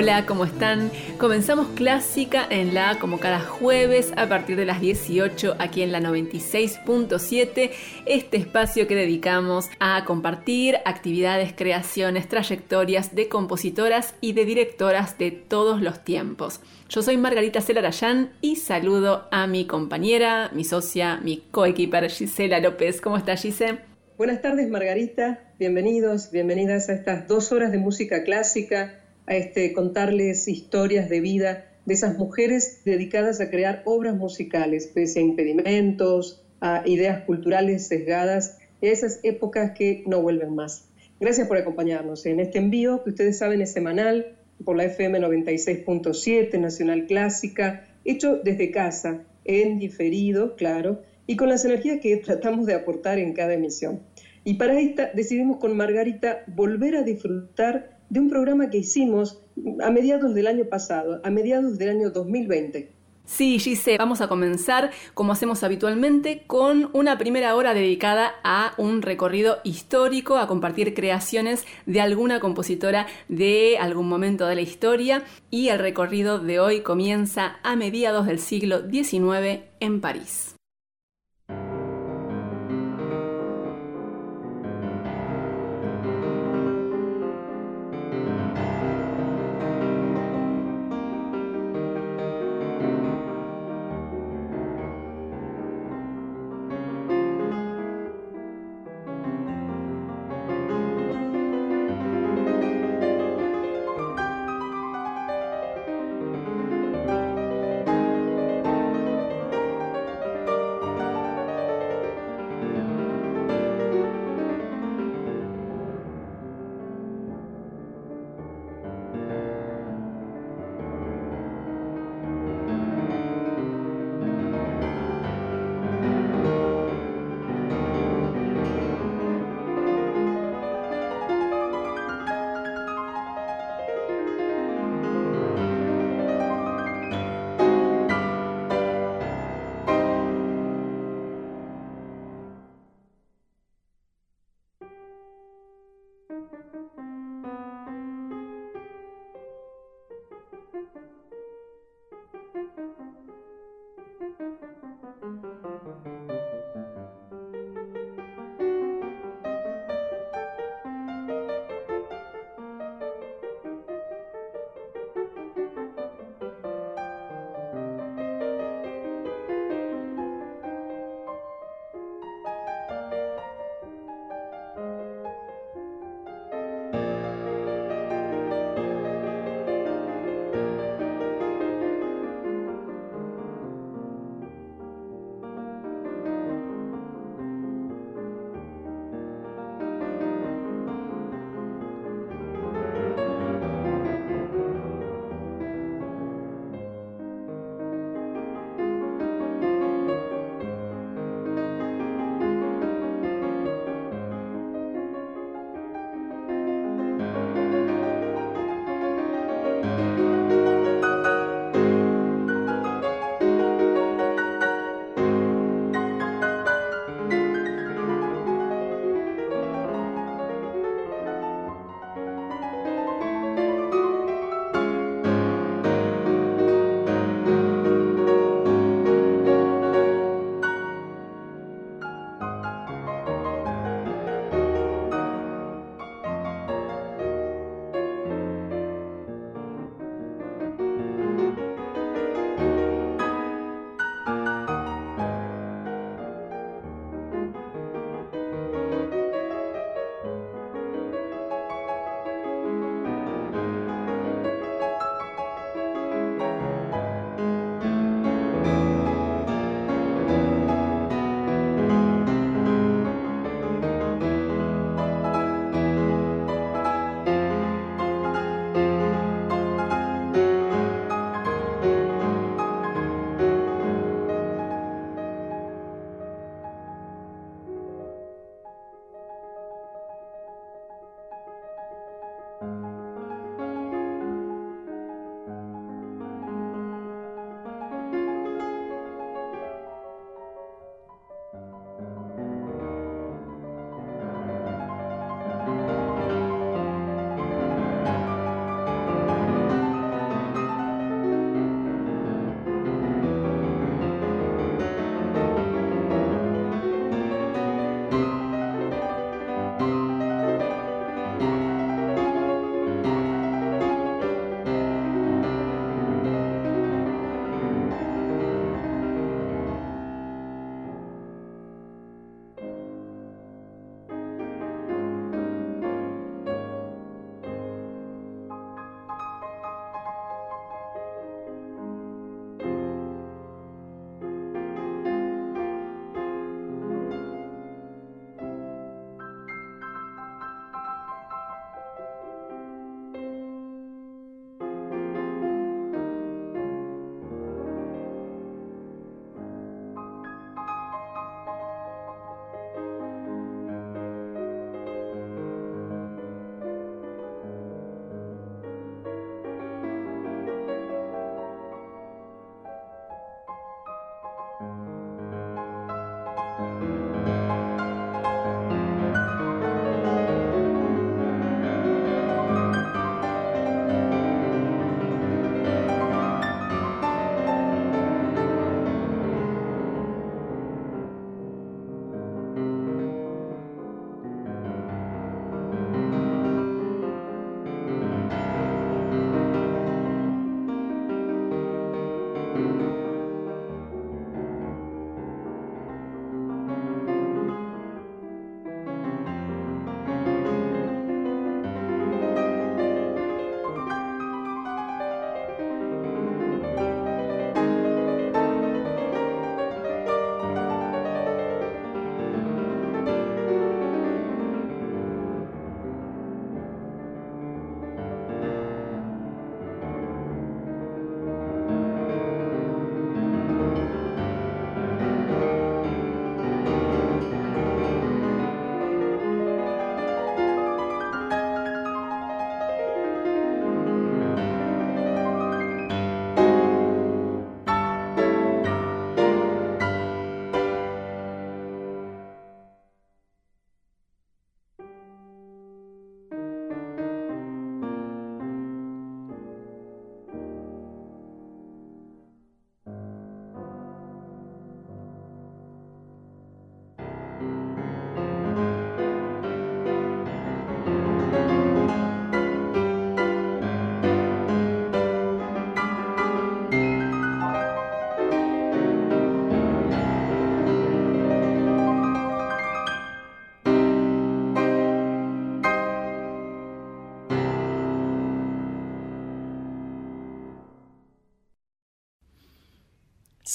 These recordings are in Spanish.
Hola, ¿cómo están? Comenzamos Clásica en la como cada jueves a partir de las 18 aquí en la 96.7, este espacio que dedicamos a compartir actividades, creaciones, trayectorias de compositoras y de directoras de todos los tiempos. Yo soy Margarita Celarayán y saludo a mi compañera, mi socia, mi coequiper Gisela López. ¿Cómo está Gisela? Buenas tardes Margarita, bienvenidos, bienvenidas a estas dos horas de música clásica a este, contarles historias de vida de esas mujeres dedicadas a crear obras musicales, pese a impedimentos, a ideas culturales sesgadas, esas épocas que no vuelven más. Gracias por acompañarnos en este envío que ustedes saben es semanal por la FM 96.7 Nacional Clásica, hecho desde casa, en diferido, claro, y con las energías que tratamos de aportar en cada emisión. Y para esta decidimos con Margarita volver a disfrutar de un programa que hicimos a mediados del año pasado, a mediados del año 2020. Sí, Gise, vamos a comenzar, como hacemos habitualmente, con una primera hora dedicada a un recorrido histórico, a compartir creaciones de alguna compositora de algún momento de la historia. Y el recorrido de hoy comienza a mediados del siglo XIX en París.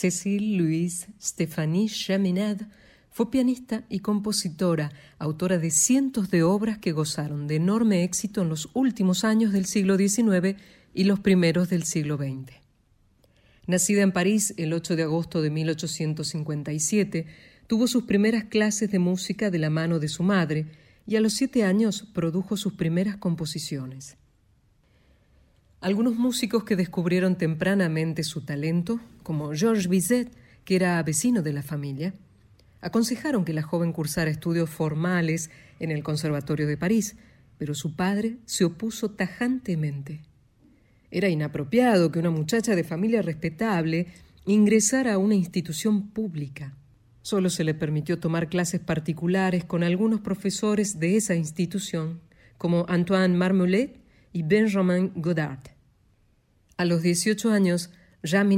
Cécile Louise Stéphanie Chaminade fue pianista y compositora, autora de cientos de obras que gozaron de enorme éxito en los últimos años del siglo XIX y los primeros del siglo XX. Nacida en París el 8 de agosto de 1857, tuvo sus primeras clases de música de la mano de su madre y a los siete años produjo sus primeras composiciones. Algunos músicos que descubrieron tempranamente su talento, como Georges Bizet, que era vecino de la familia, aconsejaron que la joven cursara estudios formales en el Conservatorio de París, pero su padre se opuso tajantemente. Era inapropiado que una muchacha de familia respetable ingresara a una institución pública. Solo se le permitió tomar clases particulares con algunos profesores de esa institución, como Antoine Marmolet y Benjamin Godard. A los 18 años, Jean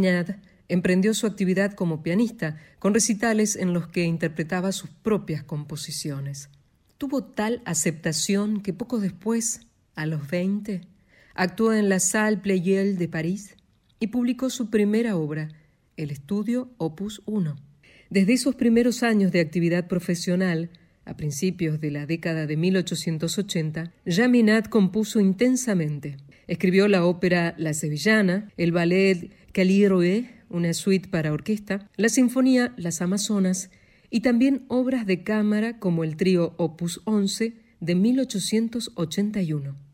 emprendió su actividad como pianista, con recitales en los que interpretaba sus propias composiciones. Tuvo tal aceptación que poco después, a los 20, actuó en la Salle Pleyel de París y publicó su primera obra, el estudio Opus 1. Desde esos primeros años de actividad profesional, a principios de la década de 1880, Jean compuso intensamente. Escribió la ópera La Sevillana, el ballet Caliroe, una suite para orquesta, la sinfonía Las Amazonas y también obras de cámara como el trío Opus 11 de 1881.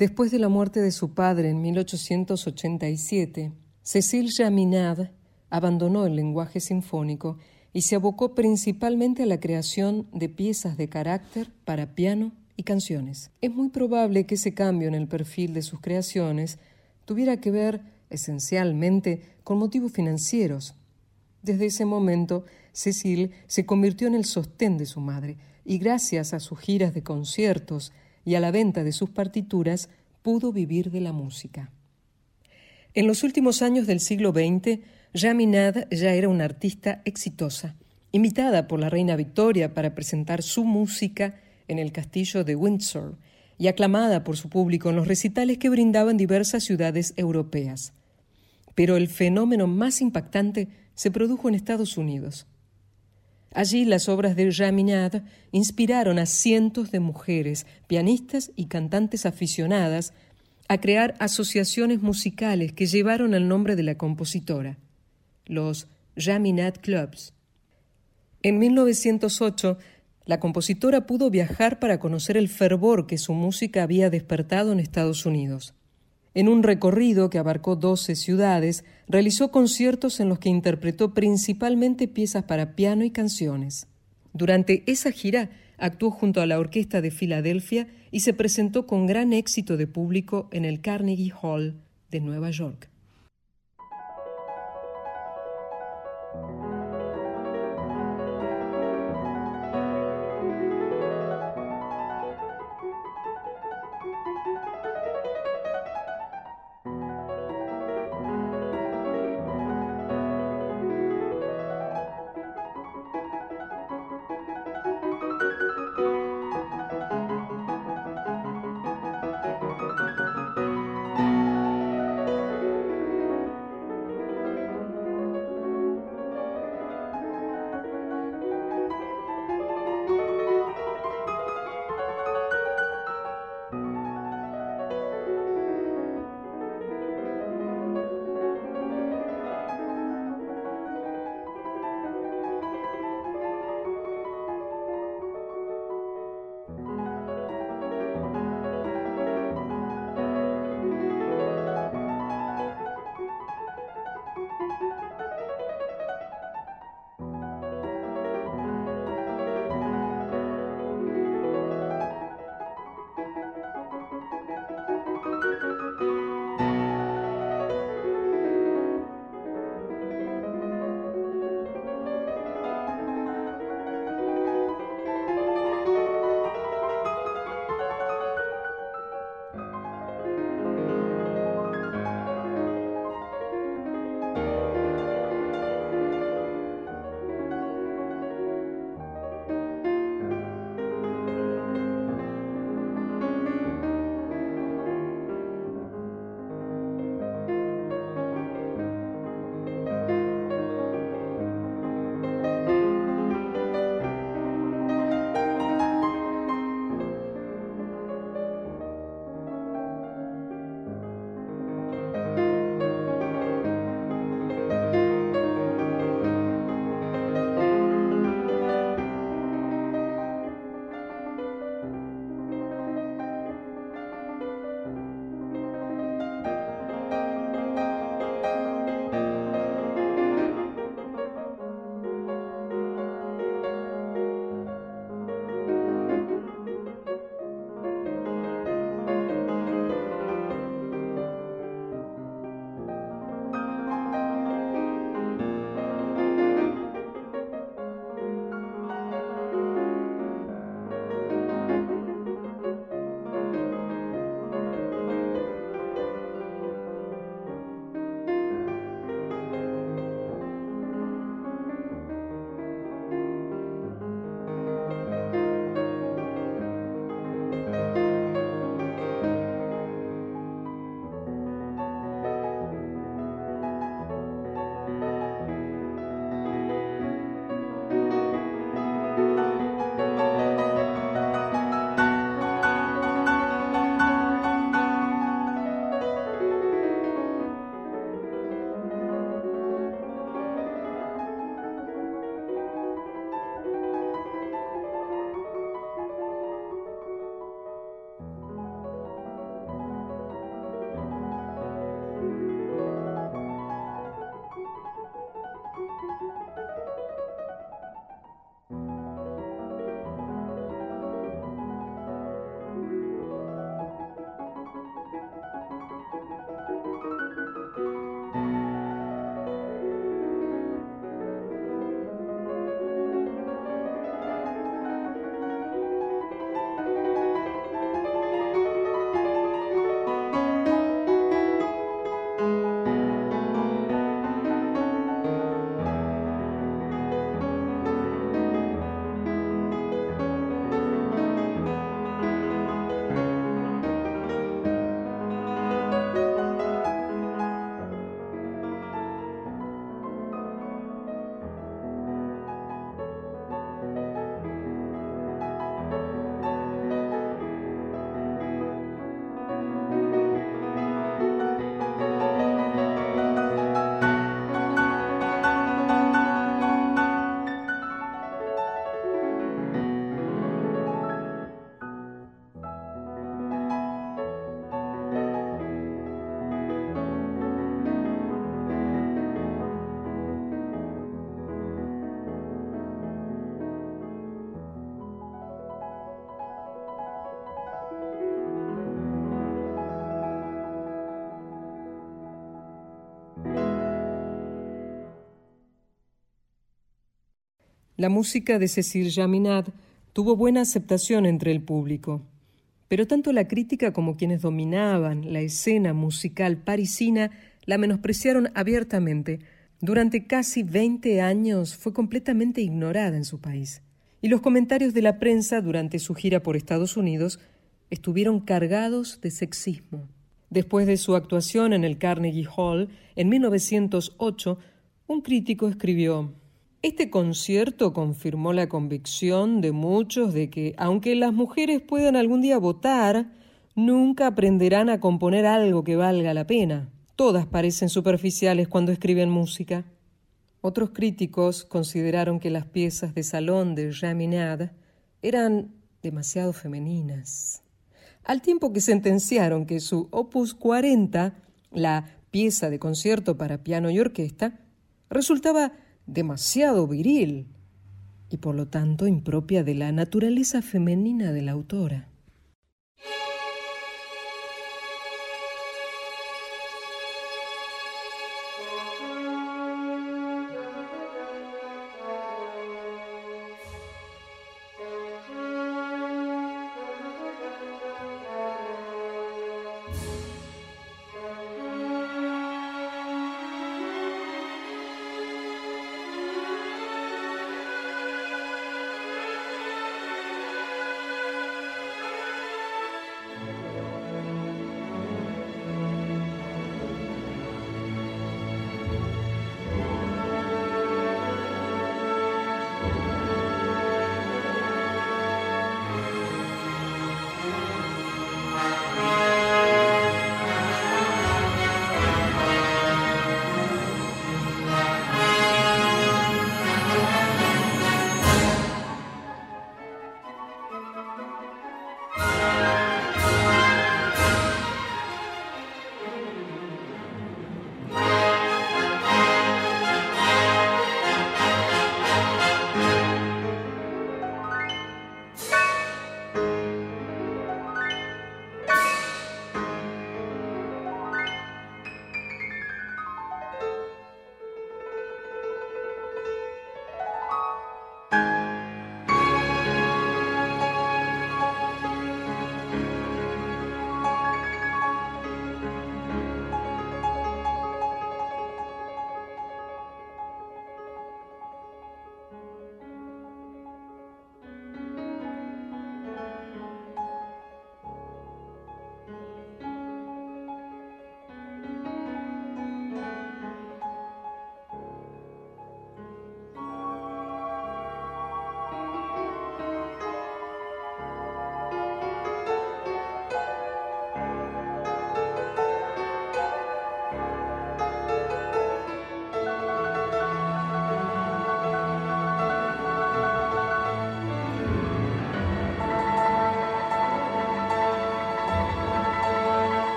Después de la muerte de su padre en 1887, Cécile Jaminade abandonó el lenguaje sinfónico y se abocó principalmente a la creación de piezas de carácter para piano y canciones. Es muy probable que ese cambio en el perfil de sus creaciones tuviera que ver esencialmente con motivos financieros. Desde ese momento, Cécile se convirtió en el sostén de su madre y gracias a sus giras de conciertos y a la venta de sus partituras pudo vivir de la música. En los últimos años del siglo XX, Jaminad ya era una artista exitosa, invitada por la reina Victoria para presentar su música en el castillo de Windsor y aclamada por su público en los recitales que brindaban diversas ciudades europeas. Pero el fenómeno más impactante se produjo en Estados Unidos. Allí las obras de Jaminad inspiraron a cientos de mujeres, pianistas y cantantes aficionadas a crear asociaciones musicales que llevaron el nombre de la compositora, los Jaminad Clubs. En 1908, la compositora pudo viajar para conocer el fervor que su música había despertado en Estados Unidos. En un recorrido que abarcó 12 ciudades, realizó conciertos en los que interpretó principalmente piezas para piano y canciones. Durante esa gira actuó junto a la Orquesta de Filadelfia y se presentó con gran éxito de público en el Carnegie Hall de Nueva York. La música de Cécile Jaminad tuvo buena aceptación entre el público, pero tanto la crítica como quienes dominaban la escena musical parisina la menospreciaron abiertamente. Durante casi 20 años fue completamente ignorada en su país, y los comentarios de la prensa durante su gira por Estados Unidos estuvieron cargados de sexismo. Después de su actuación en el Carnegie Hall en 1908, un crítico escribió este concierto confirmó la convicción de muchos de que, aunque las mujeres puedan algún día votar, nunca aprenderán a componer algo que valga la pena. Todas parecen superficiales cuando escriben música. Otros críticos consideraron que las piezas de salón de Jaminade eran demasiado femeninas, al tiempo que sentenciaron que su opus 40, la pieza de concierto para piano y orquesta, resultaba demasiado viril y por lo tanto impropia de la naturaleza femenina de la autora.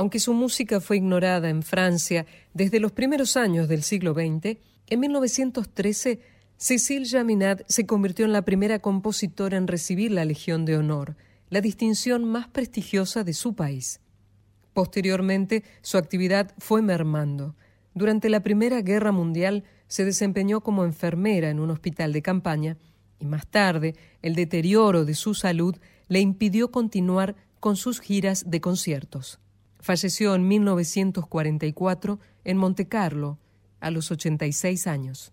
Aunque su música fue ignorada en Francia desde los primeros años del siglo XX, en 1913 Cécile Jaminat se convirtió en la primera compositora en recibir la Legión de Honor, la distinción más prestigiosa de su país. Posteriormente, su actividad fue mermando. Durante la Primera Guerra Mundial se desempeñó como enfermera en un hospital de campaña y más tarde el deterioro de su salud le impidió continuar con sus giras de conciertos. Falleció en 1944 en Montecarlo, a los 86 años.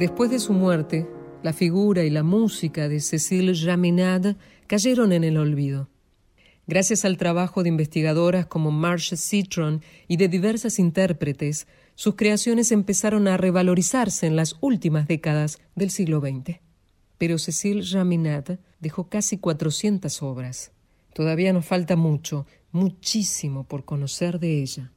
Después de su muerte, la figura y la música de Cécile Jaminade cayeron en el olvido. Gracias al trabajo de investigadoras como Marcia Citron y de diversas intérpretes, sus creaciones empezaron a revalorizarse en las últimas décadas del siglo XX. Pero Cécile Jaminade dejó casi 400 obras. Todavía nos falta mucho, muchísimo por conocer de ella.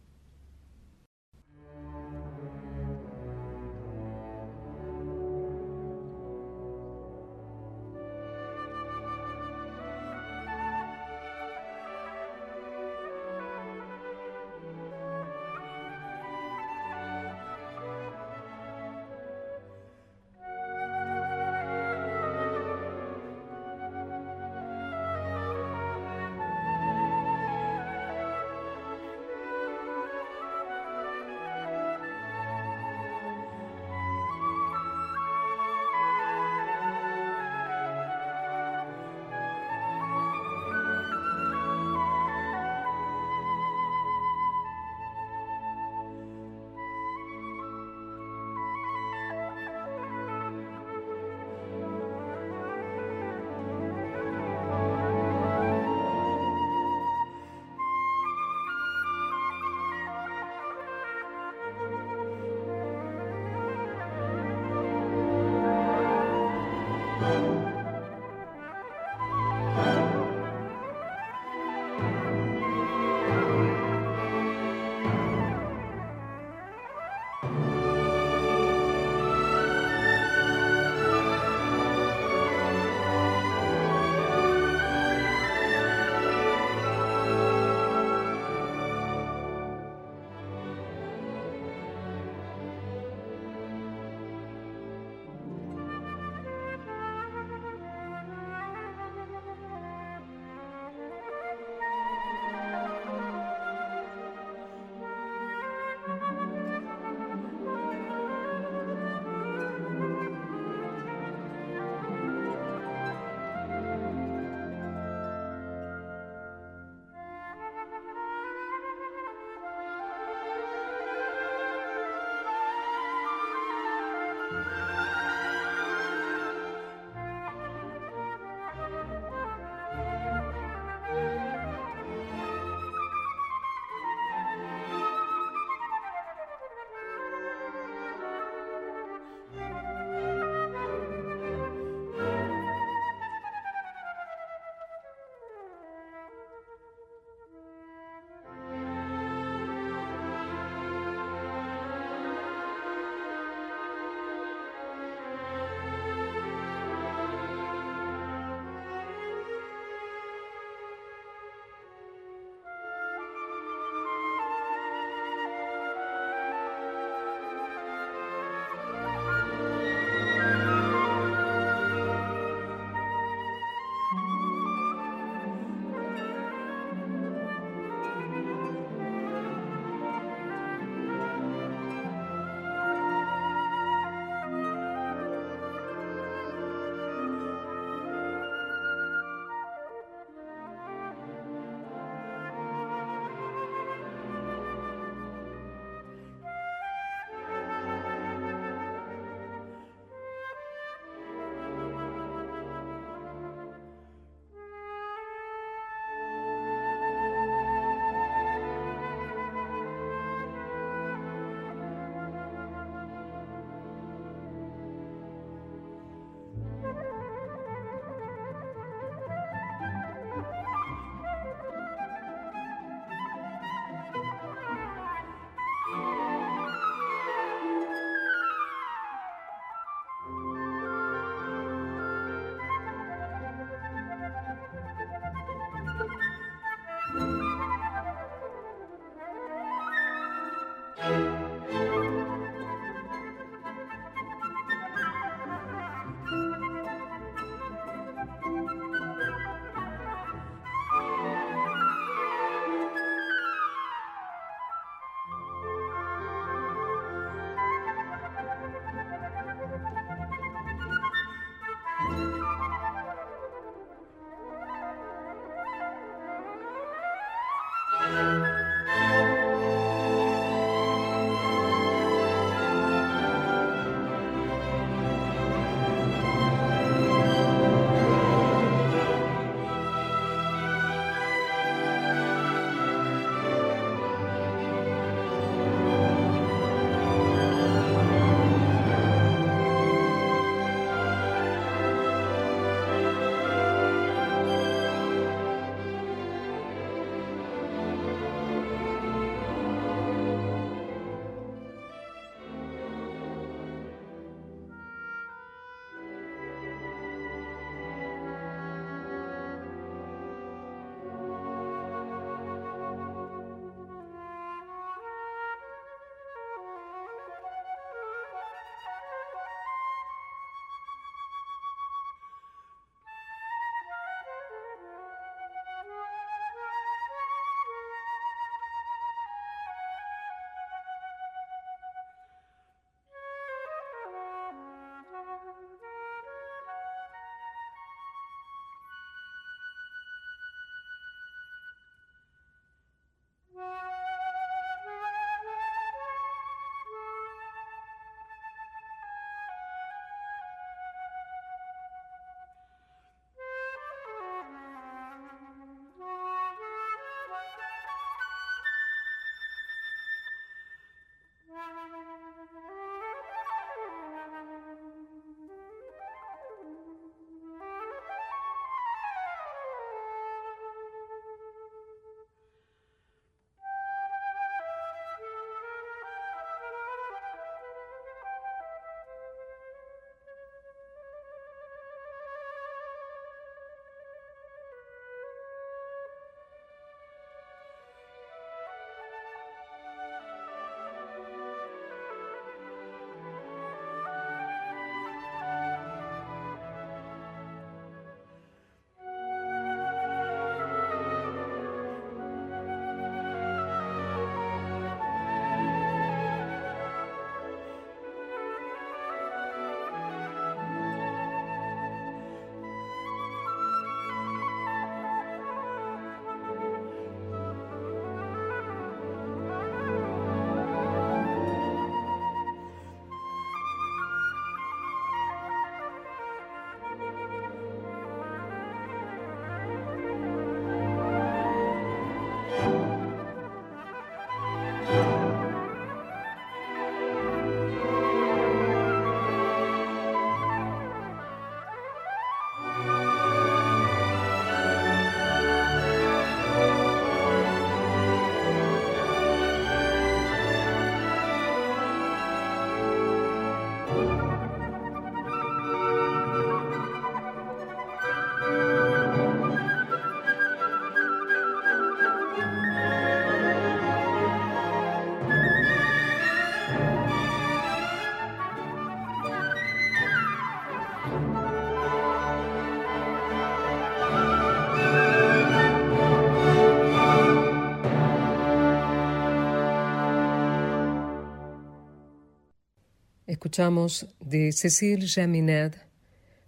Escuchamos de Cécile Jaminet,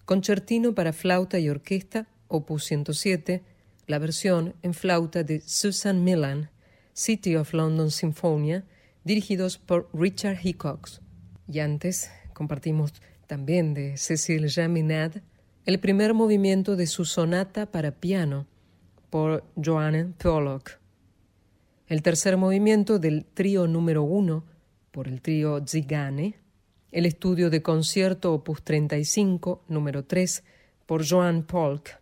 Concertino para flauta y orquesta, opus 107, la versión en flauta de Susan Millan, City of London Symphonia, dirigidos por Richard Hickox. Y antes compartimos también de Cécile Jaminet el primer movimiento de su sonata para piano por Joanne Pollock. El tercer movimiento del trío número uno por el trío Zigane el estudio de concierto opus 35, número 3, por Joan Polk,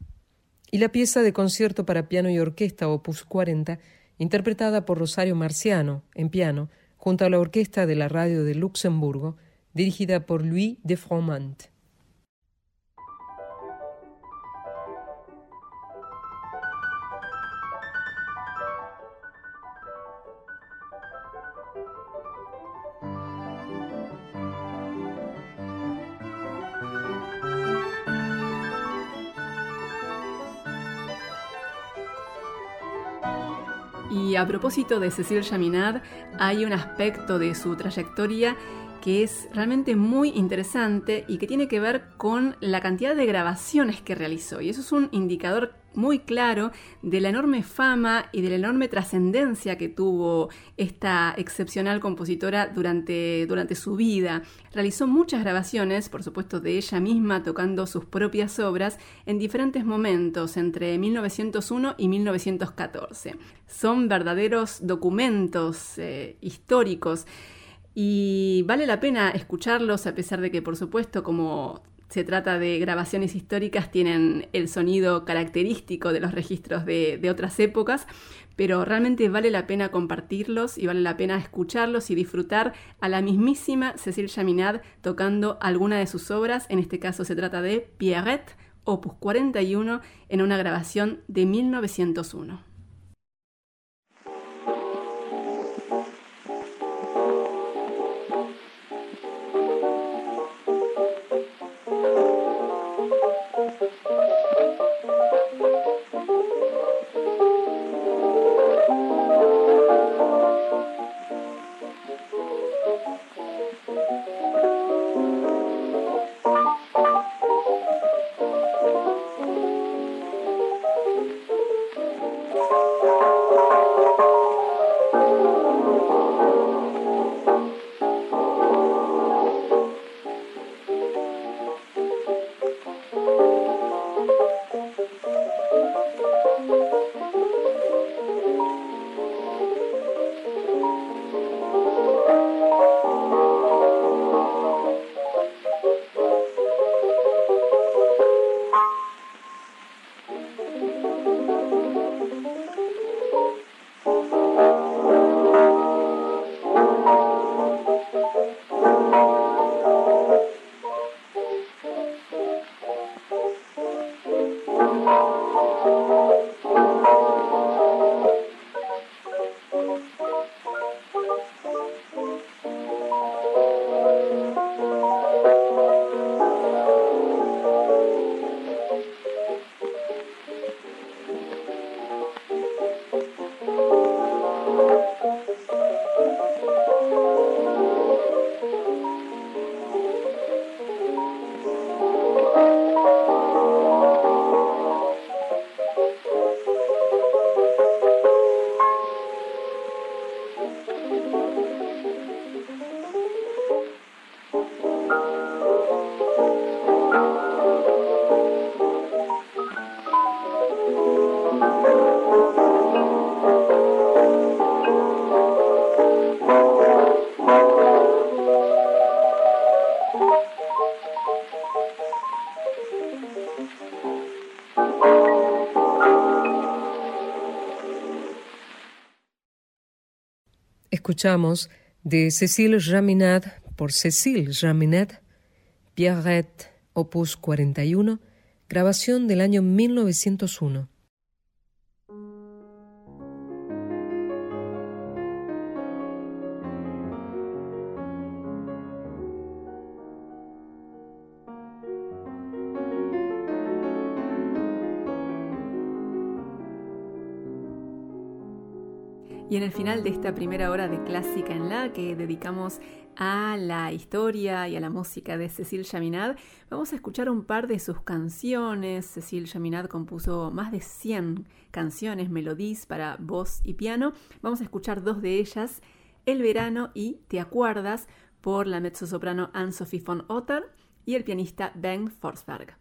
y la pieza de concierto para piano y orquesta opus 40, interpretada por Rosario Marciano en piano, junto a la orquesta de la radio de Luxemburgo, dirigida por Louis de Froment. Y a propósito de Cecil Chaminade, hay un aspecto de su trayectoria que es realmente muy interesante y que tiene que ver con la cantidad de grabaciones que realizó. Y eso es un indicador muy claro de la enorme fama y de la enorme trascendencia que tuvo esta excepcional compositora durante, durante su vida. Realizó muchas grabaciones, por supuesto, de ella misma tocando sus propias obras en diferentes momentos entre 1901 y 1914. Son verdaderos documentos eh, históricos y vale la pena escucharlos a pesar de que, por supuesto, como se trata de grabaciones históricas, tienen el sonido característico de los registros de, otras épocas, pero realmente vale la pena compartirlos y vale la pena escucharlos y disfrutar a la mismísima Cécile Chaminade tocando alguna de sus obras. En este caso se trata de Pierrette, opus 41, en una grabación de 1901. Escuchamos de Cécile Jaminade por Cécile Jaminade, Pierrette, opus 41, grabación del año 1901. Y en el final de esta primera hora de Clásica en la que dedicamos a la historia y a la música de Cecil Chaminade, vamos a escuchar un par de sus canciones. Cecil Chaminade compuso más de 100 canciones, melodías para voz y piano. Vamos a escuchar dos de ellas, El verano y Te acuerdas, por la mezzosoprano Anne-Sophie von Otter y el pianista Ben Forsberg.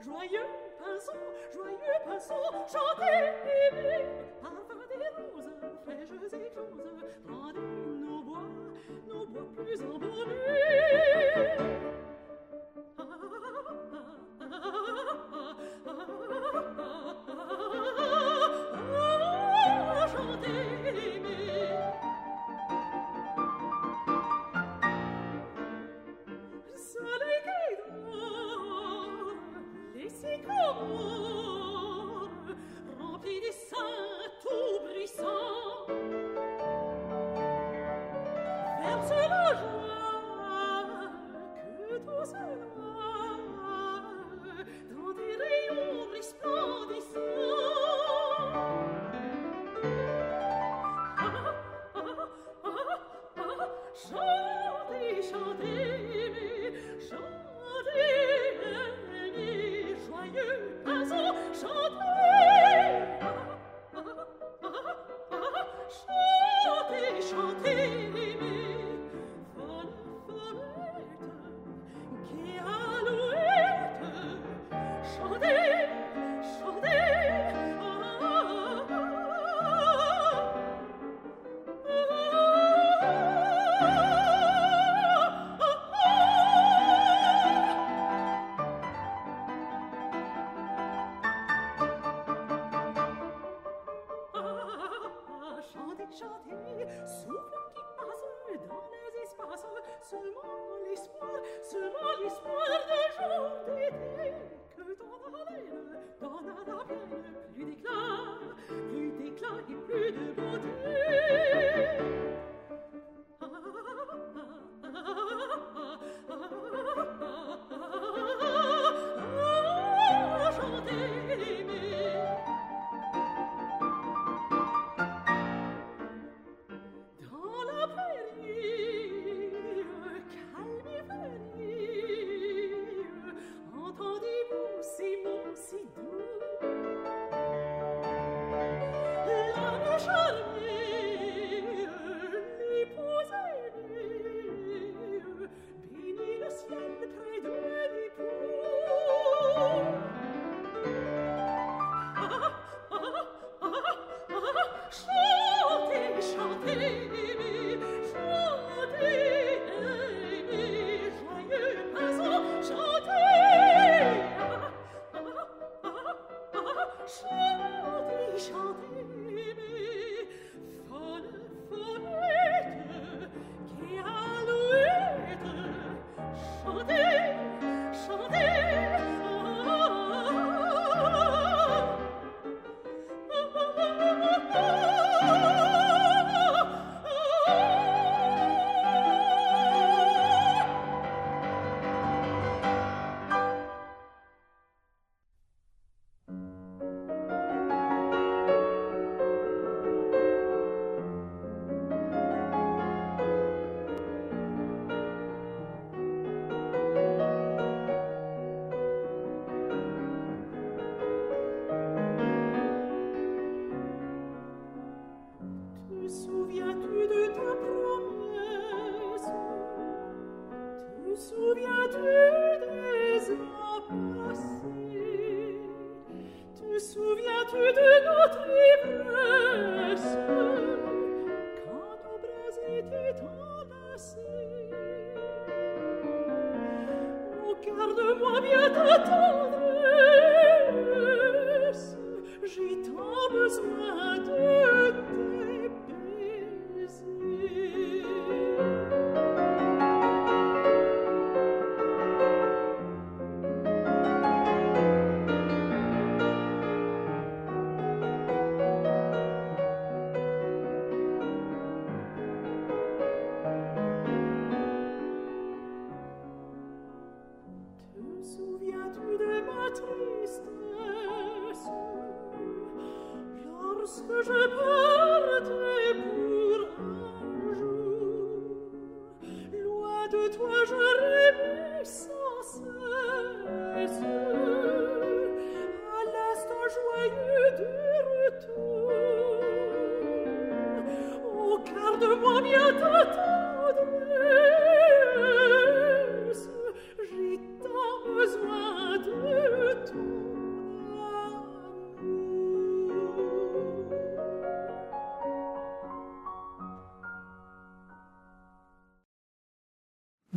Joyeux pinceau, joyeux pinceau, chantez, aimez, parfum des roses, fraîches écloses, rendez nos bois, nos bois plus embaumés.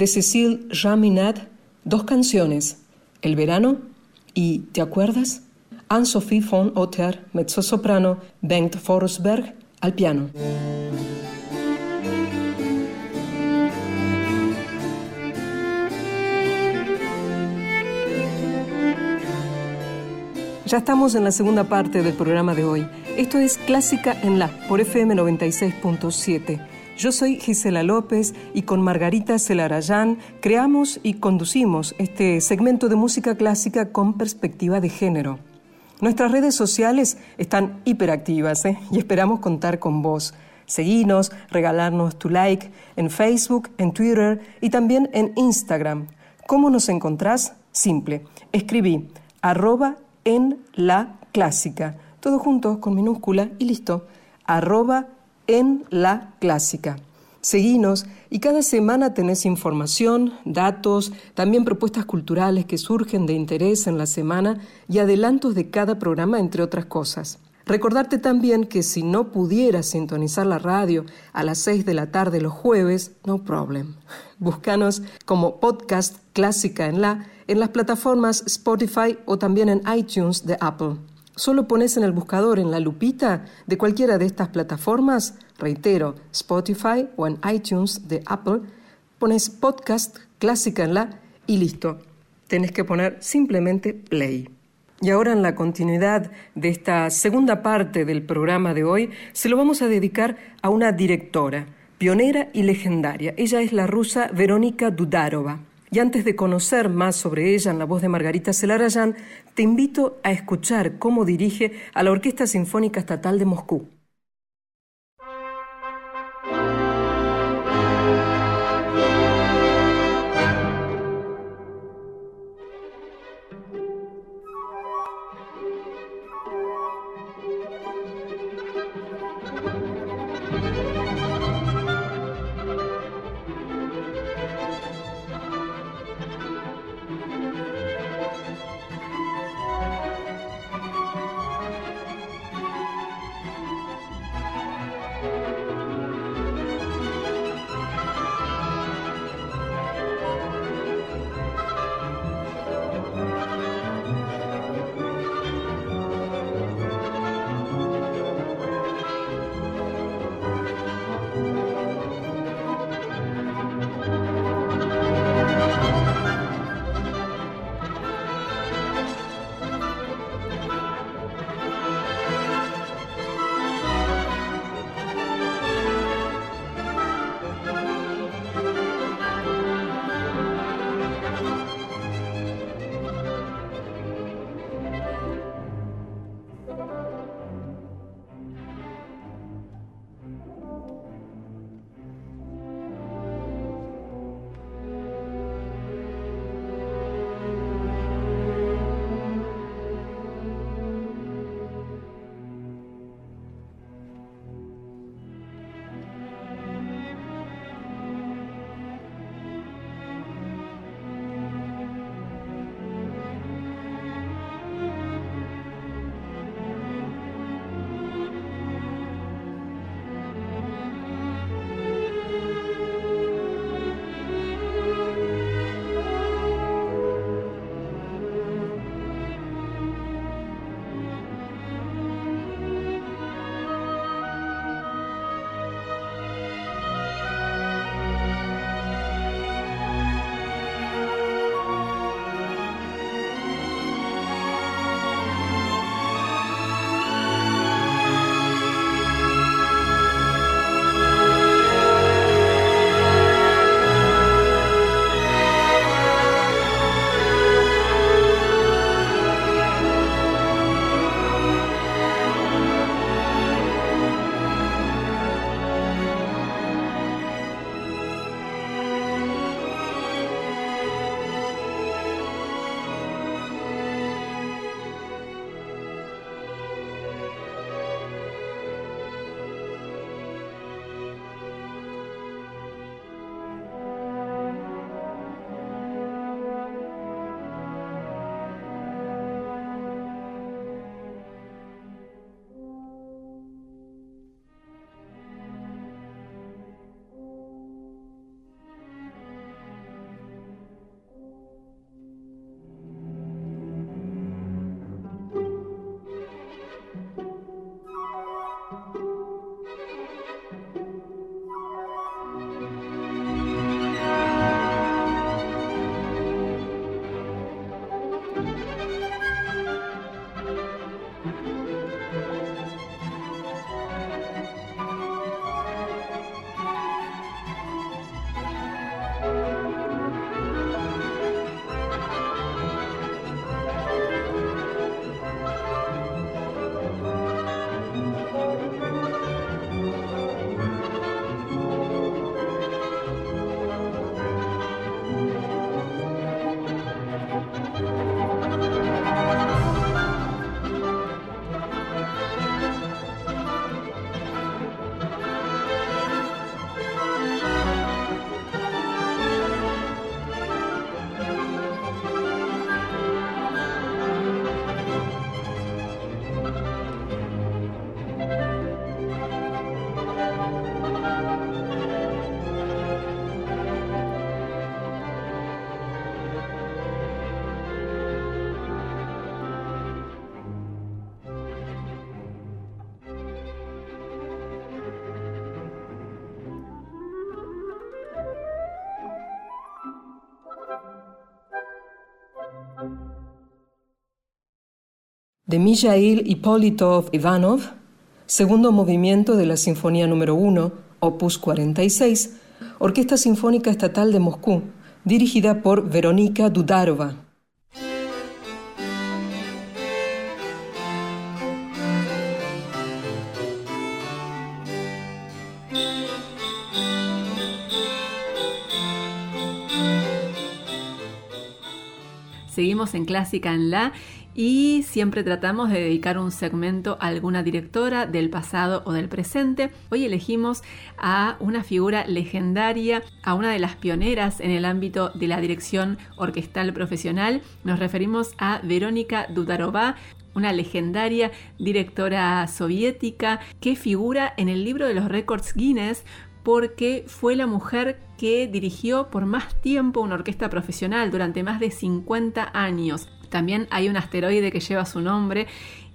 De Cécile Jaminat dos canciones, El verano y ¿Te acuerdas? Anne-Sophie von Otter, mezzosoprano, Bengt Forsberg al piano. Ya estamos en la segunda parte del programa de hoy. Esto es Clásica en La por FM 96.7. Yo soy Gisela López y con Margarita Celarayán creamos y conducimos este segmento de música clásica con perspectiva de género. Nuestras redes sociales están hiperactivas ¿eh? y esperamos contar con vos. Seguinos, regalarnos tu like en Facebook, en Twitter y también en Instagram. ¿Cómo nos encontrás? Simple. Escribí arroba en la clásica. Todo junto con minúscula y listo. Arroba en la clásica. Seguinos y cada semana tenés información, datos, también propuestas culturales que surgen de interés en la semana y adelantos de cada programa, entre otras cosas. Recordarte también que si no pudieras sintonizar la radio a las 6 de la tarde los jueves, no problem. Búscanos como podcast Clásica en la en las plataformas Spotify o también en iTunes de Apple. Solo pones en el buscador en la lupita de cualquiera de estas plataformas, reitero, Spotify o en iTunes de Apple, pones podcast clásica en la y listo. Tenés que poner simplemente play. Y ahora en la continuidad de esta segunda parte del programa de hoy, se lo vamos a dedicar a una directora, pionera y legendaria. Ella es la rusa Verónica Dudarova. Y antes de conocer más sobre ella en la voz de Margarita Celarayán, te invito a escuchar cómo dirige a la Orquesta Sinfónica Estatal de Moscú. De Mijail Ippolitov Ivanov, segundo movimiento de la Sinfonía número 1, opus 46, Orquesta Sinfónica Estatal de Moscú, dirigida por Verónica Dudarova. Seguimos en Clásica en La y siempre tratamos de dedicar un segmento a alguna directora del pasado o del presente. Hoy elegimos a una figura legendaria, a una de las pioneras en el ámbito de la dirección orquestal profesional. Nos referimos a Verónica Dudarova, una legendaria directora soviética que figura en el libro de los récords Guinness porque fue la mujer que dirigió por más tiempo una orquesta profesional durante más de 50 años. También hay un asteroide que lleva su nombre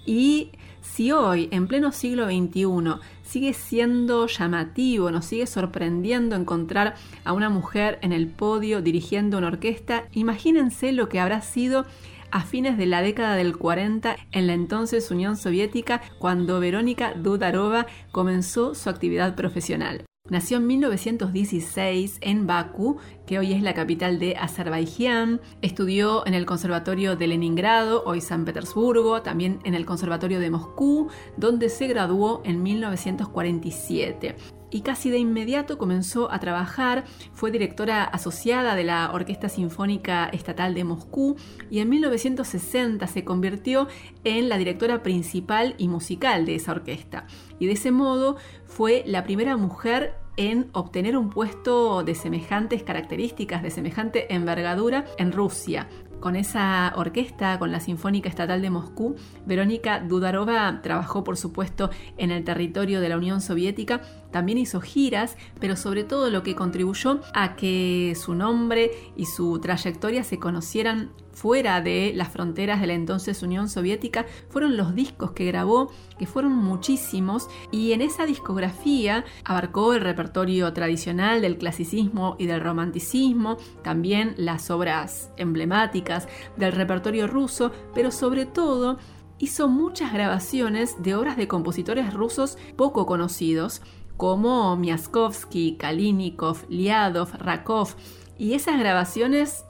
y si hoy, en pleno siglo XXI, sigue siendo llamativo, nos sigue sorprendiendo encontrar a una mujer en el podio dirigiendo una orquesta, imagínense lo que habrá sido a fines de la década del 40 en la entonces Unión Soviética cuando Verónica Dudarova comenzó su actividad profesional. Nació en 1916 en Bakú, que hoy es la capital de Azerbaiyán. Estudió en el Conservatorio de Leningrado, hoy San Petersburgo, también en el Conservatorio de Moscú, donde se graduó en 1947 y casi de inmediato comenzó a trabajar, fue directora asociada de la Orquesta Sinfónica Estatal de Moscú y en 1960 se convirtió en la directora principal y musical de esa orquesta. Y de ese modo fue la primera mujer en obtener un puesto de semejantes características, de semejante envergadura en Rusia. Con esa orquesta, con la Sinfónica Estatal de Moscú, Verónica Dudarova trabajó, por supuesto, en el territorio de la Unión Soviética, también hizo giras, pero sobre todo lo que contribuyó a que su nombre y su trayectoria se conocieran fuera de las fronteras de la entonces Unión Soviética fueron los discos que grabó, que fueron muchísimos, y en esa discografía abarcó el repertorio tradicional del clasicismo y del romanticismo, también las obras emblemáticas del repertorio ruso, pero sobre todo hizo muchas grabaciones de obras de compositores rusos poco conocidos, como Miaskovsky, Kalinikov, Liadov, Rakov, y esas grabaciones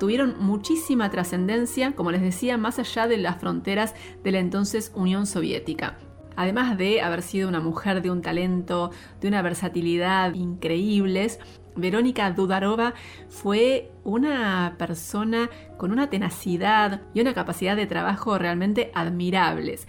tuvieron muchísima trascendencia, como les decía, más allá de las fronteras de la entonces Unión Soviética. Además de haber sido una mujer de un talento, de una versatilidad increíbles, Verónica Dudarova fue una persona con una tenacidad y una capacidad de trabajo realmente admirables.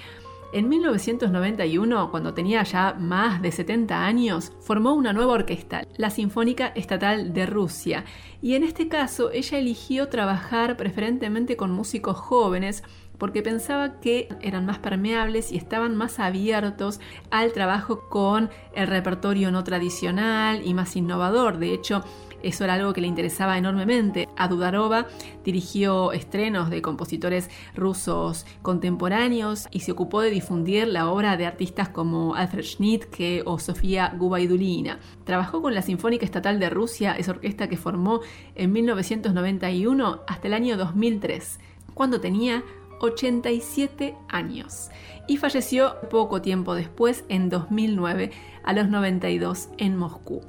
En 1991, cuando tenía ya más de 70 años, formó una nueva orquesta, la Sinfónica Estatal de Rusia, y en este caso ella eligió trabajar preferentemente con músicos jóvenes porque pensaba que eran más permeables y estaban más abiertos al trabajo con el repertorio no tradicional y más innovador. De hecho, eso era algo que le interesaba enormemente. A Dudarova dirigió estrenos de compositores rusos contemporáneos y se ocupó de difundir la obra de artistas como Alfred Schnittke o Sofía Gubaidulina. Trabajó con la Sinfónica Estatal de Rusia, esa orquesta que formó en 1991 hasta el año 2003, cuando tenía 87 años y falleció poco tiempo después, en 2009, a los 92 en Moscú.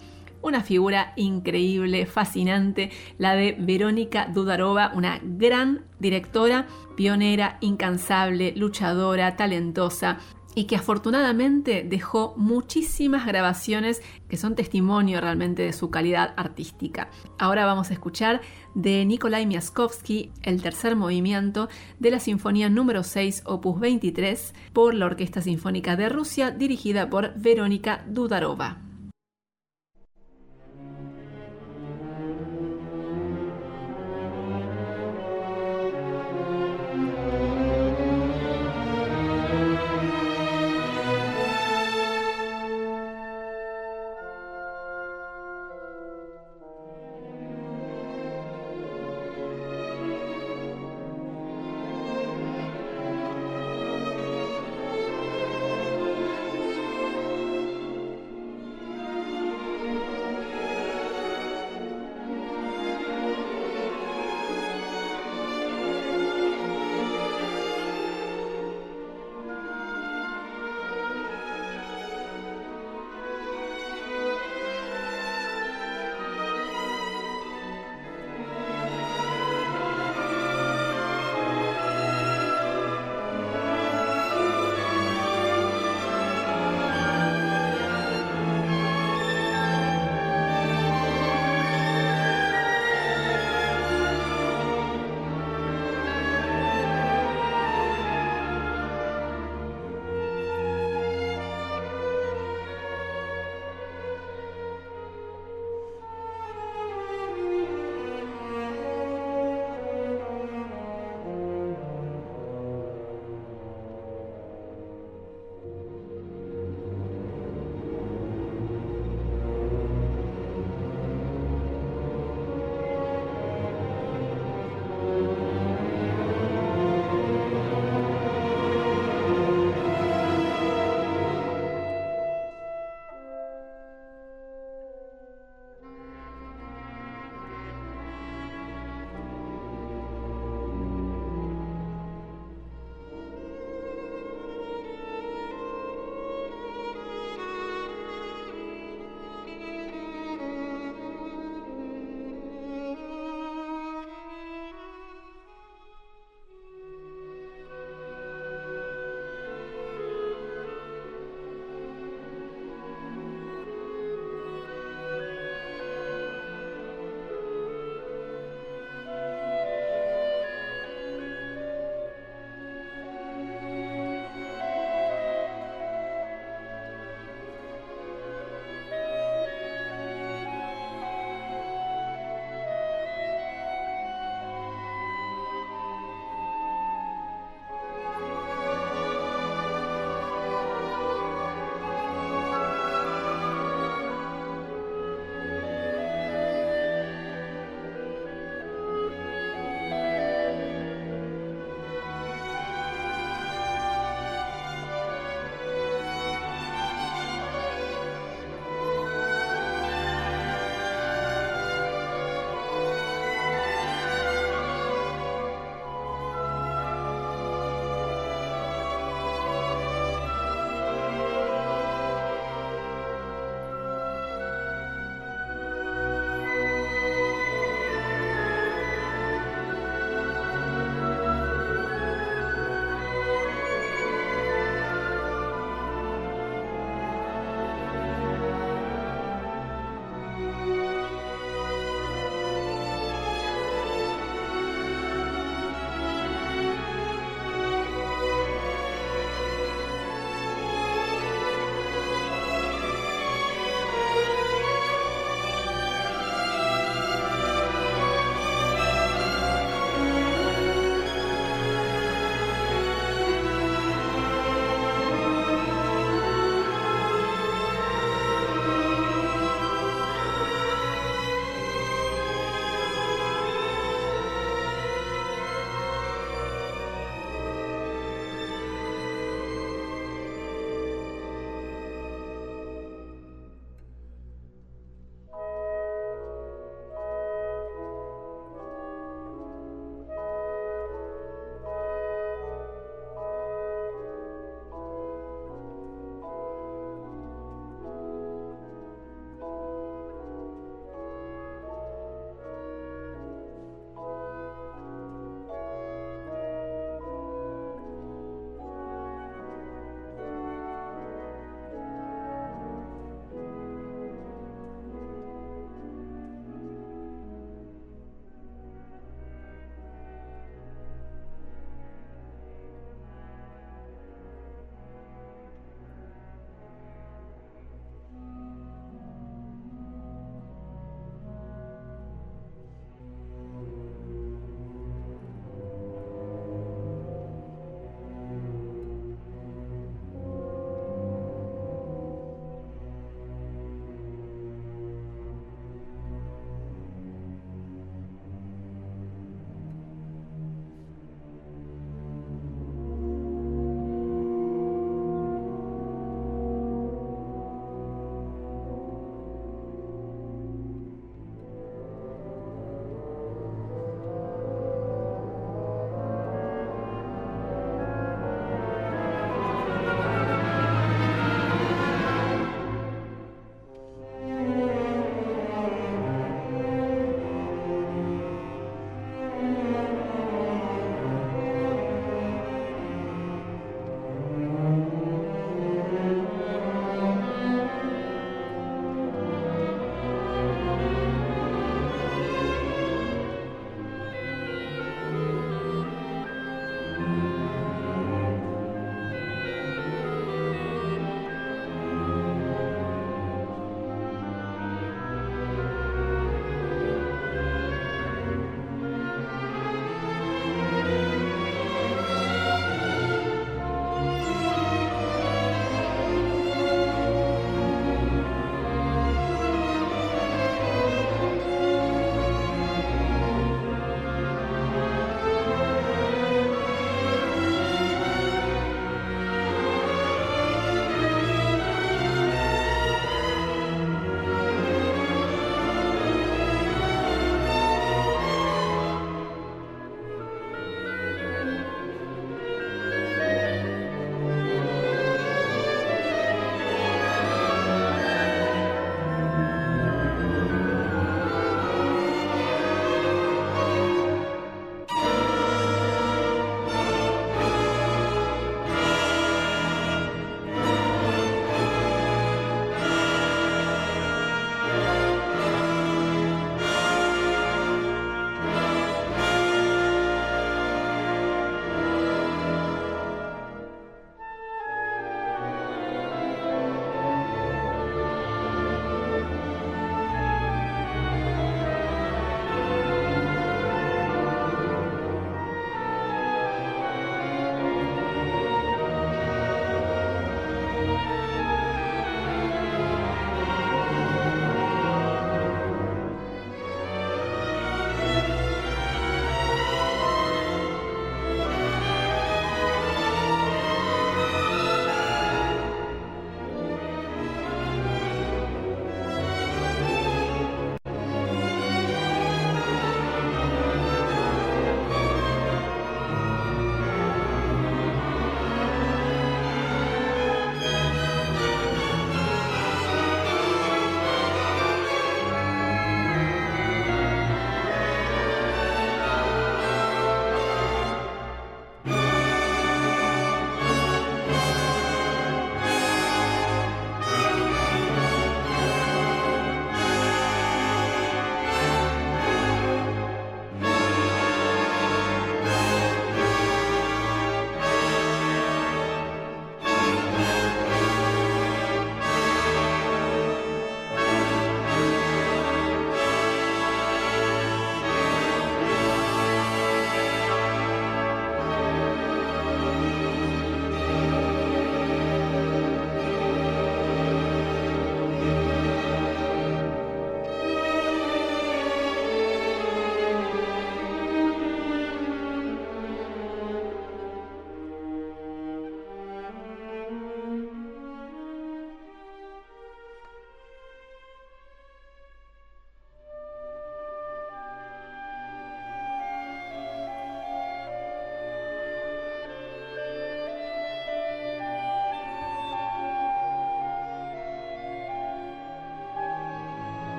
Una figura increíble, fascinante, la de Verónica Dudarova, una gran directora, pionera, incansable, luchadora, talentosa y que afortunadamente dejó muchísimas grabaciones que son testimonio realmente de su calidad artística. Ahora vamos a escuchar de Nikolai Miaskovsky el tercer movimiento de la Sinfonía número 6 opus 23 por la Orquesta Sinfónica de Rusia dirigida por Verónica Dudarova.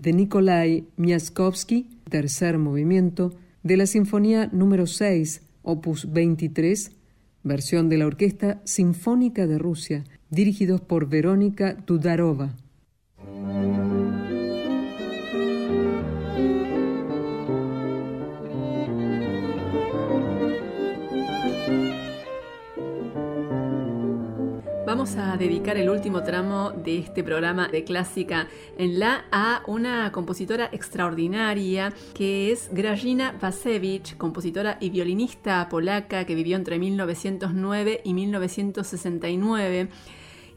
De Nikolai Miaskovsky, tercer movimiento, de la Sinfonía número 6, opus 23, versión de la Orquesta Sinfónica de Rusia, dirigidos por Verónica Tudarova. Vamos a dedicar el último tramo de este programa de clásica en la a una compositora extraordinaria que es Grażyna Wasewicz, compositora y violinista polaca que vivió entre 1909 y 1969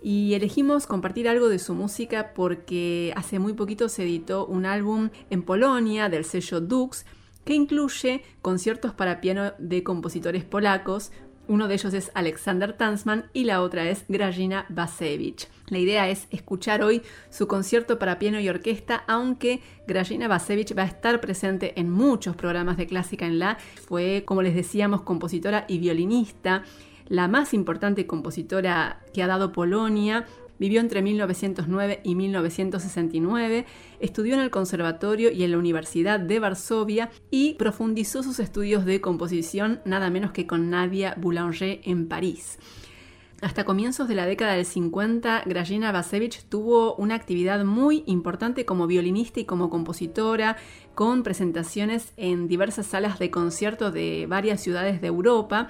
y elegimos compartir algo de su música porque hace muy poquito se editó un álbum en Polonia del sello Dux que incluye conciertos para piano de compositores polacos, uno de ellos es Alexander Tansman y la otra es Grażyna Basevich. La idea es escuchar hoy su concierto para piano y orquesta, aunque Grażyna Basevich va a estar presente en muchos programas de clásica en la. Fue, como les decíamos, compositora y violinista, la más importante compositora que ha dado Polonia Vivió entre 1909 y 1969, estudió en el Conservatorio y en la Universidad de Varsovia y profundizó sus estudios de composición nada menos que con Nadia Boulanger en París. Hasta comienzos de la década del 50, Grażyna Basevich tuvo una actividad muy importante como violinista y como compositora, con presentaciones en diversas salas de concierto de varias ciudades de Europa,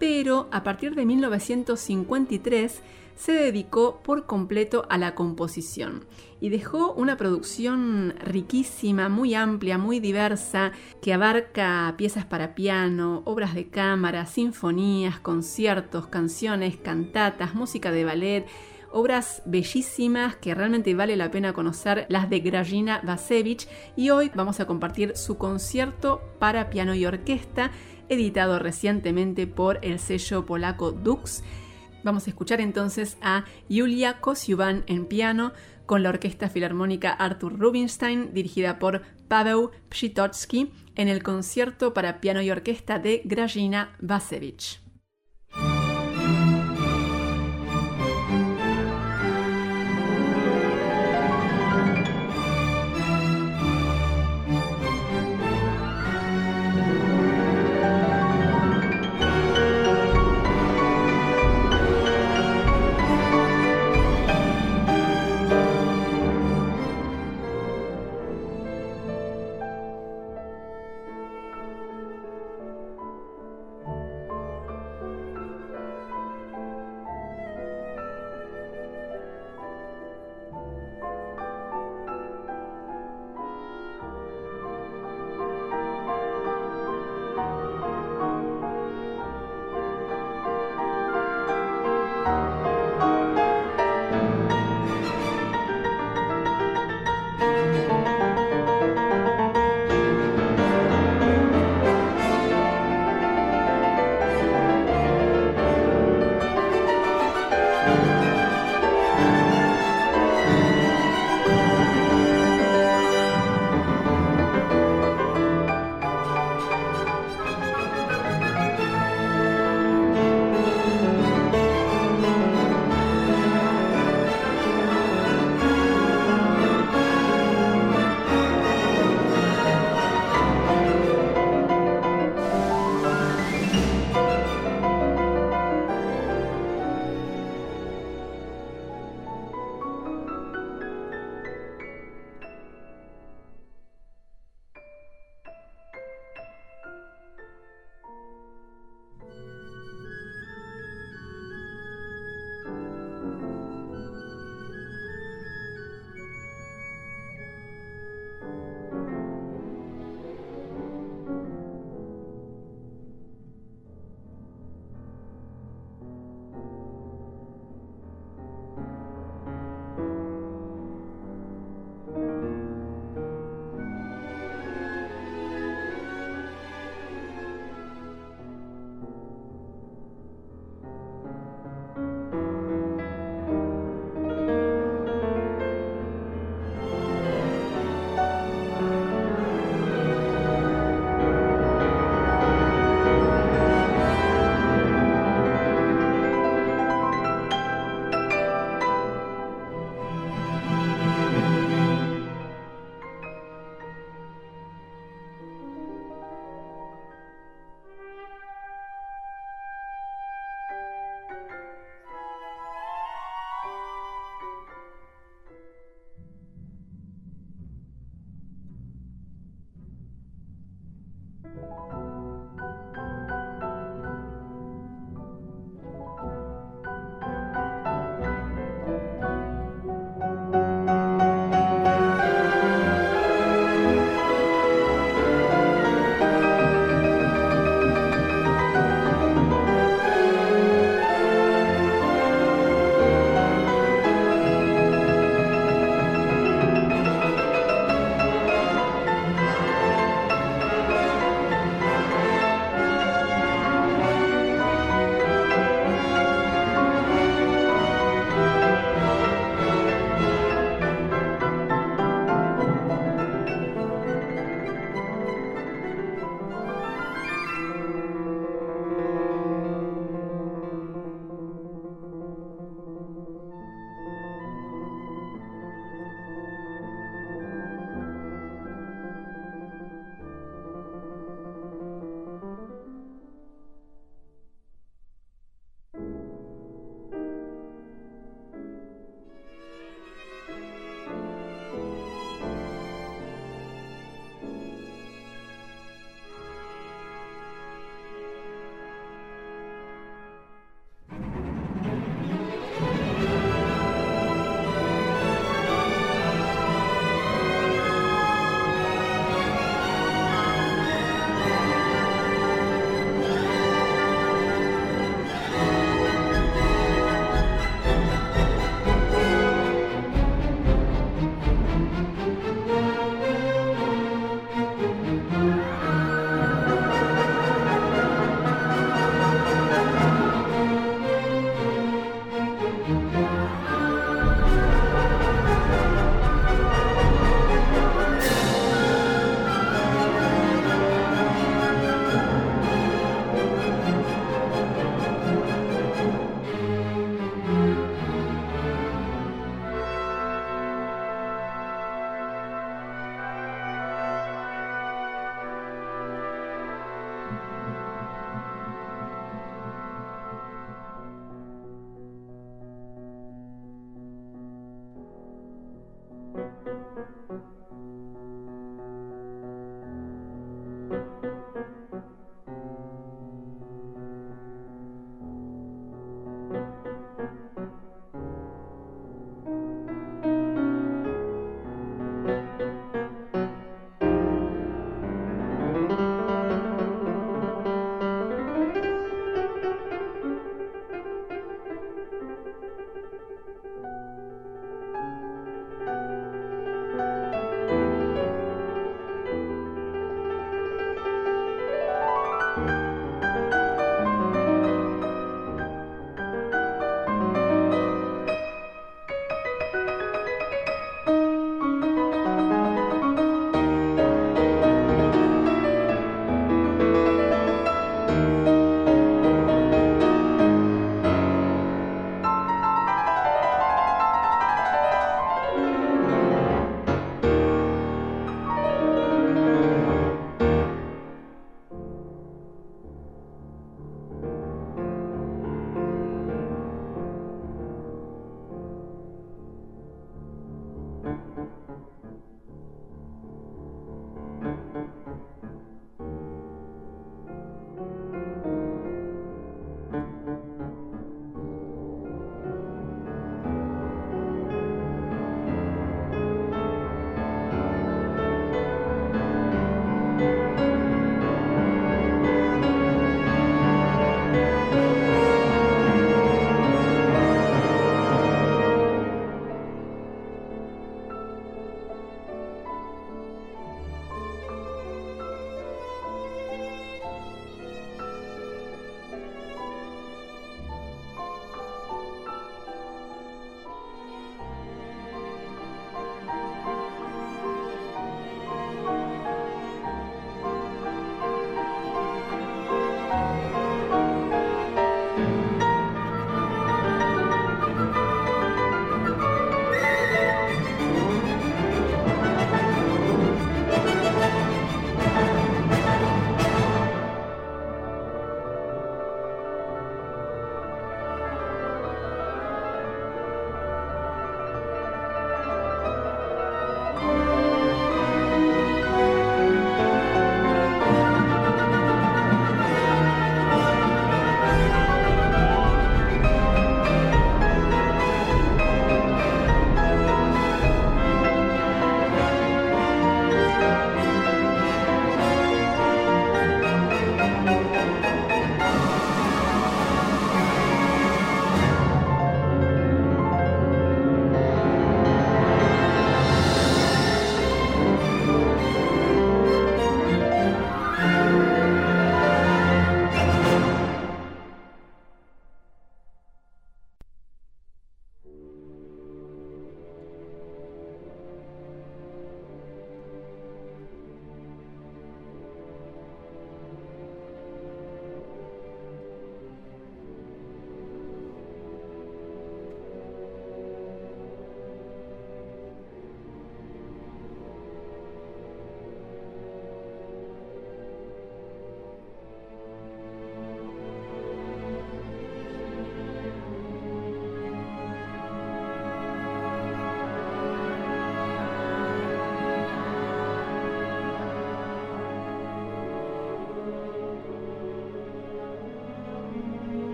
pero a partir de 1953 se dedicó por completo a la composición y dejó una producción riquísima, muy amplia, muy diversa, que abarca piezas para piano, obras de cámara, sinfonías, conciertos, canciones, cantatas, música de ballet, obras bellísimas que realmente vale la pena conocer, las de Grażyna Basevich, y hoy vamos a compartir su concierto para piano y orquesta, editado recientemente por el sello polaco Dux Vamos a escuchar entonces a Julia Kosiuban en piano con la Orquesta Filarmónica Arthur Rubinstein dirigida por Paweł Psitotsky en el concierto para piano y orquesta de Grażyna Basevich.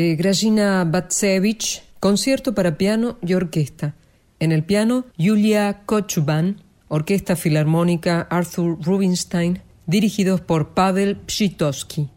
De Grajina Batsevich, concierto para piano y orquesta. En el piano, Yulia Kochuban, Orquesta Filarmónica Arthur Rubinstein, dirigidos por Pavel Pshitovsky.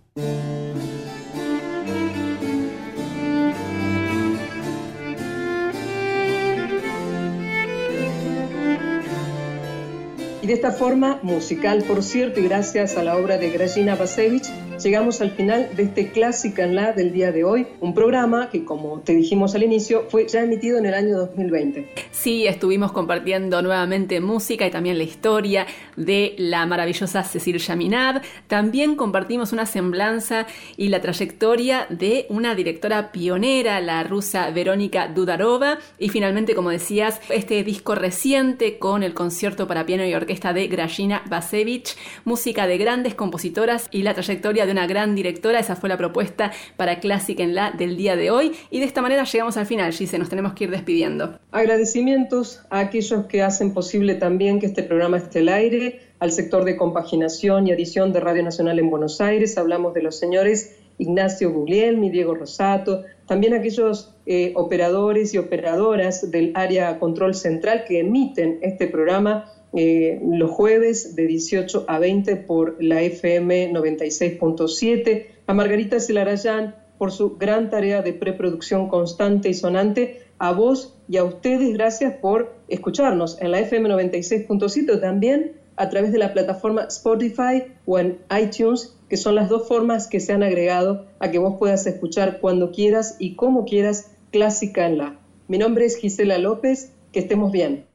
Y de esta forma, musical por cierto, y gracias a la obra de Grajina Basevich, llegamos al final de este Clásica en la del día de hoy, un programa que, como te dijimos al inicio, fue ya emitido en el año 2020. Sí, estuvimos compartiendo nuevamente música y también la historia de la maravillosa Cecil Chaminade. También compartimos una semblanza y la trayectoria de una directora pionera, la rusa Verónica Dudarova. Y finalmente, como decías, este disco reciente con el concierto para piano y orquesta esta de Grajina Basevich, música de grandes compositoras y la trayectoria de una gran directora. Esa fue la propuesta para Clásica en la del día de hoy. Y de esta manera llegamos al final, Gise, nos tenemos que ir despidiendo. Agradecimientos a aquellos que hacen posible también que este programa esté al aire, al sector de compaginación y edición de Radio Nacional en Buenos Aires. Hablamos de los señores Ignacio Guglielmi, Diego Rosato, también aquellos eh, operadores y operadoras del área control central que emiten este programa eh, los jueves de 18 a 20 por la FM 96.7, a Margarita Celarayán por su gran tarea de preproducción constante y sonante, a vos y a ustedes gracias por escucharnos en la FM 96.7 también a través de la plataforma Spotify o en iTunes, que son las dos formas que se han agregado a que vos puedas escuchar cuando quieras y como quieras Clásica en la. Mi nombre es Gisela López, que estemos bien.